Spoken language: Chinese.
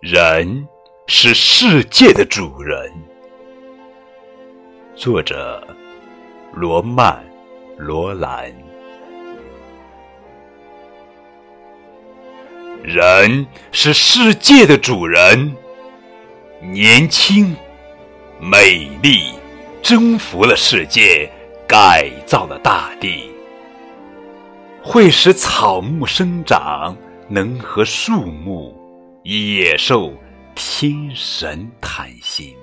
人是世界的主人。作者：罗曼·罗兰。人是世界的主人，年轻、美丽，征服了世界，改造了大地，会使草木生长，能和树木。野兽，听神叹心。